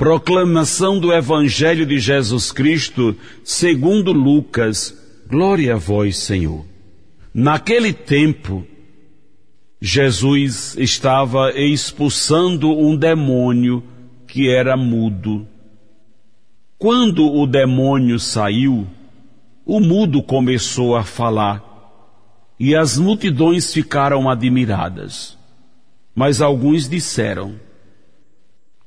Proclamação do Evangelho de Jesus Cristo, segundo Lucas. Glória a vós, Senhor. Naquele tempo, Jesus estava expulsando um demônio que era mudo. Quando o demônio saiu, o mudo começou a falar e as multidões ficaram admiradas. Mas alguns disseram: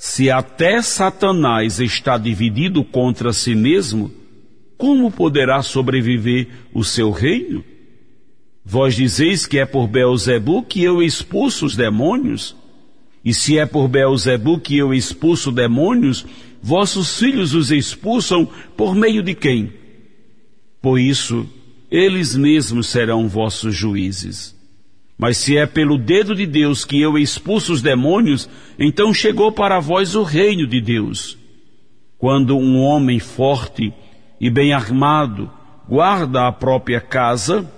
se até Satanás está dividido contra si mesmo, como poderá sobreviver o seu reino? Vós dizeis que é por Beelzebu que eu expulso os demônios? E se é por Beelzebu que eu expulso demônios, vossos filhos os expulsam por meio de quem? Por isso, eles mesmos serão vossos juízes. Mas se é pelo dedo de Deus que eu expulso os demônios, então chegou para vós o reino de Deus. Quando um homem forte e bem armado guarda a própria casa,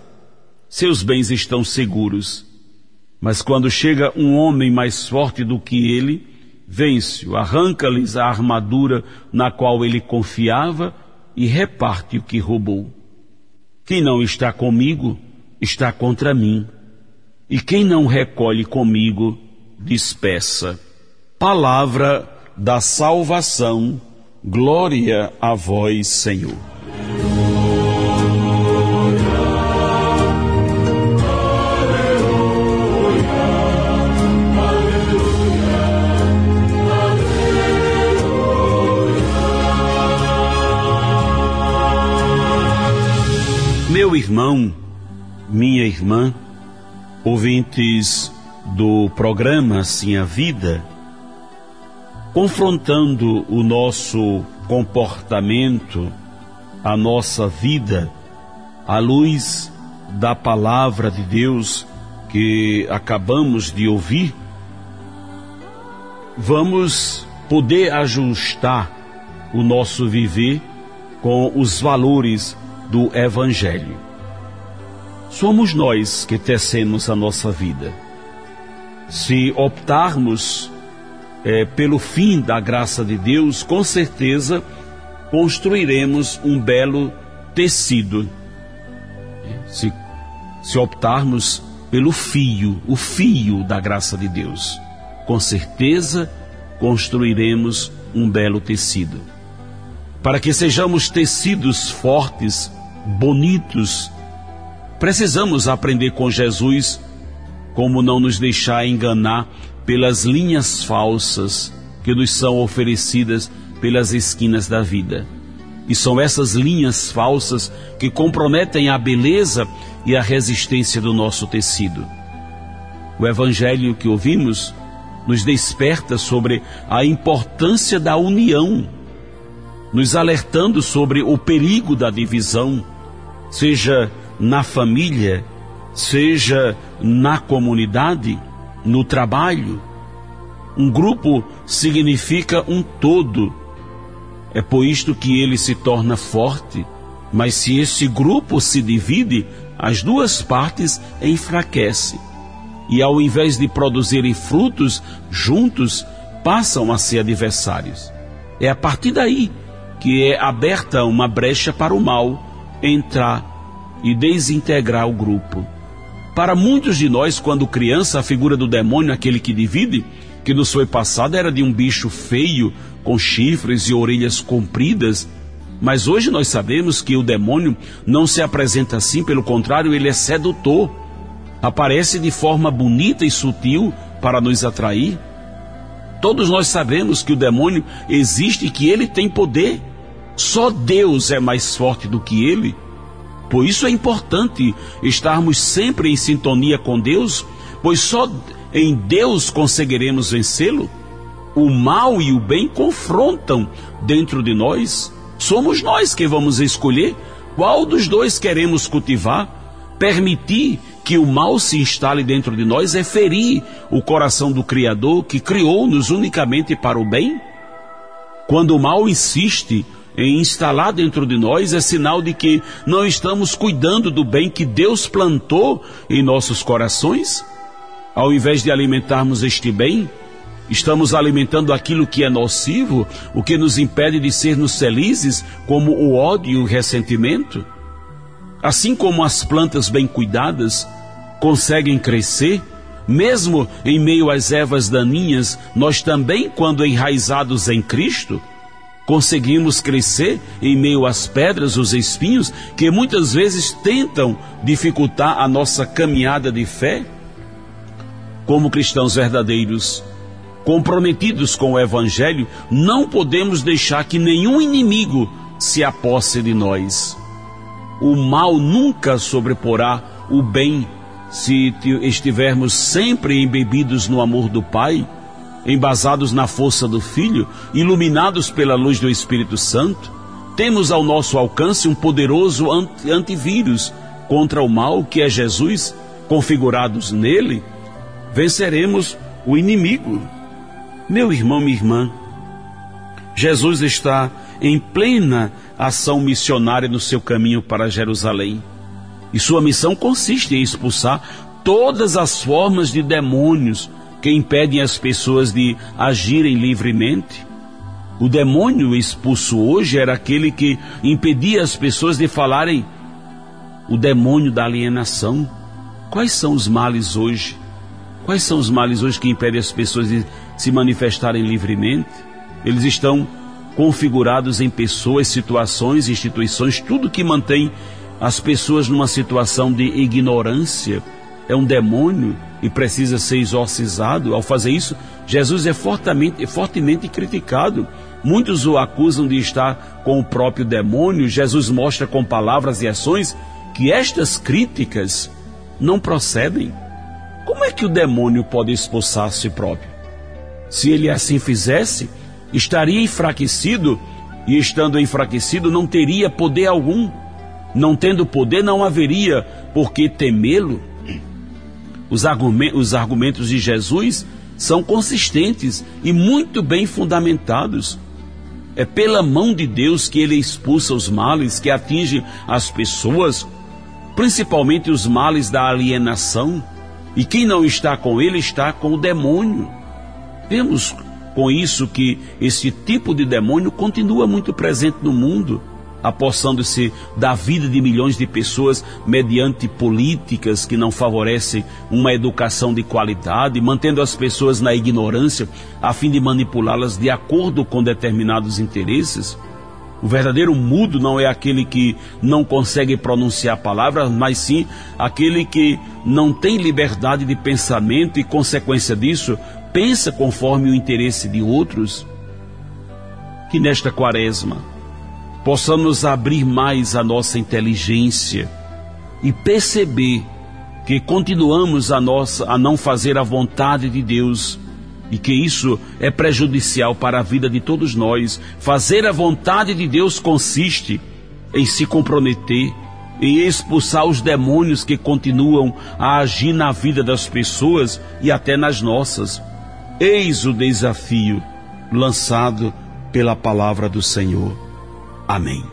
seus bens estão seguros. Mas quando chega um homem mais forte do que ele, vence-o, arranca-lhes a armadura na qual ele confiava e reparte o que roubou. Quem não está comigo, está contra mim e quem não recolhe comigo, dispersa. Palavra da salvação, glória a vós, Senhor. Meu irmão, minha irmã, ouvintes do programa Assim a Vida, confrontando o nosso comportamento, a nossa vida, à luz da palavra de Deus que acabamos de ouvir, vamos poder ajustar o nosso viver com os valores do Evangelho somos nós que tecemos a nossa vida. Se optarmos é, pelo fim da graça de Deus, com certeza construiremos um belo tecido. Se, se optarmos pelo fio, o fio da graça de Deus, com certeza construiremos um belo tecido. Para que sejamos tecidos fortes, bonitos, Precisamos aprender com Jesus como não nos deixar enganar pelas linhas falsas que nos são oferecidas pelas esquinas da vida. E são essas linhas falsas que comprometem a beleza e a resistência do nosso tecido. O evangelho que ouvimos nos desperta sobre a importância da união, nos alertando sobre o perigo da divisão, seja na família, seja na comunidade, no trabalho. Um grupo significa um todo. É por isto que ele se torna forte. Mas se esse grupo se divide, as duas partes enfraquecem. E ao invés de produzirem frutos juntos, passam a ser adversários. É a partir daí que é aberta uma brecha para o mal entrar e desintegrar o grupo. Para muitos de nós, quando criança, a figura do demônio, aquele que divide, que nos foi passado era de um bicho feio, com chifres e orelhas compridas. Mas hoje nós sabemos que o demônio não se apresenta assim, pelo contrário, ele é sedutor. aparece de forma bonita e sutil para nos atrair. Todos nós sabemos que o demônio existe e que ele tem poder. Só Deus é mais forte do que ele. Por isso é importante estarmos sempre em sintonia com Deus, pois só em Deus conseguiremos vencê-lo. O mal e o bem confrontam dentro de nós. Somos nós que vamos escolher qual dos dois queremos cultivar. Permitir que o mal se instale dentro de nós é ferir o coração do Criador que criou-nos unicamente para o bem? Quando o mal insiste instalar dentro de nós, é sinal de que não estamos cuidando do bem que Deus plantou em nossos corações? Ao invés de alimentarmos este bem, estamos alimentando aquilo que é nocivo, o que nos impede de sermos felizes, como o ódio e o ressentimento? Assim como as plantas bem cuidadas conseguem crescer, mesmo em meio às ervas daninhas, nós também, quando enraizados em Cristo, conseguimos crescer em meio às pedras, os espinhos, que muitas vezes tentam dificultar a nossa caminhada de fé. Como cristãos verdadeiros, comprometidos com o Evangelho, não podemos deixar que nenhum inimigo se aposse de nós o mal nunca sobreporá o bem se estivermos sempre embebidos no amor do Pai, embasados na força do Filho, iluminados pela luz do Espírito Santo, temos ao nosso alcance um poderoso antivírus contra o mal que é Jesus, configurados nele, venceremos o inimigo. Meu irmão, minha irmã, Jesus está em plena ação missionária no seu caminho para Jerusalém. E sua missão consiste em expulsar todas as formas de demônios que impedem as pessoas de agirem livremente. O demônio expulso hoje era aquele que impedia as pessoas de falarem. O demônio da alienação. Quais são os males hoje? Quais são os males hoje que impedem as pessoas de se manifestarem livremente? Eles estão configurados em pessoas, situações, instituições, tudo que mantém as pessoas numa situação de ignorância. É um demônio e precisa ser exorcizado. Ao fazer isso, Jesus é fortemente, fortemente criticado. Muitos o acusam de estar com o próprio demônio. Jesus mostra com palavras e ações que estas críticas não procedem. Como é que o demônio pode expulsar a si próprio? Se ele assim fizesse, estaria enfraquecido e, estando enfraquecido, não teria poder algum. Não tendo poder, não haveria por que temê-lo. Os, os argumentos de Jesus são consistentes e muito bem fundamentados. É pela mão de Deus que ele expulsa os males que atingem as pessoas, principalmente os males da alienação. E quem não está com ele está com o demônio. Vemos com isso que esse tipo de demônio continua muito presente no mundo, apossando-se da vida de milhões de pessoas mediante políticas que não favorecem uma educação de qualidade, mantendo as pessoas na ignorância a fim de manipulá-las de acordo com determinados interesses. O verdadeiro mudo não é aquele que não consegue pronunciar palavras, mas sim aquele que não tem liberdade de pensamento e, consequência disso, pensa conforme o interesse de outros, que nesta quaresma possamos abrir mais a nossa inteligência e perceber que continuamos a nossa a não fazer a vontade de Deus e que isso é prejudicial para a vida de todos nós. Fazer a vontade de Deus consiste em se comprometer em expulsar os demônios que continuam a agir na vida das pessoas e até nas nossas. Eis o desafio lançado pela palavra do Senhor. Amém.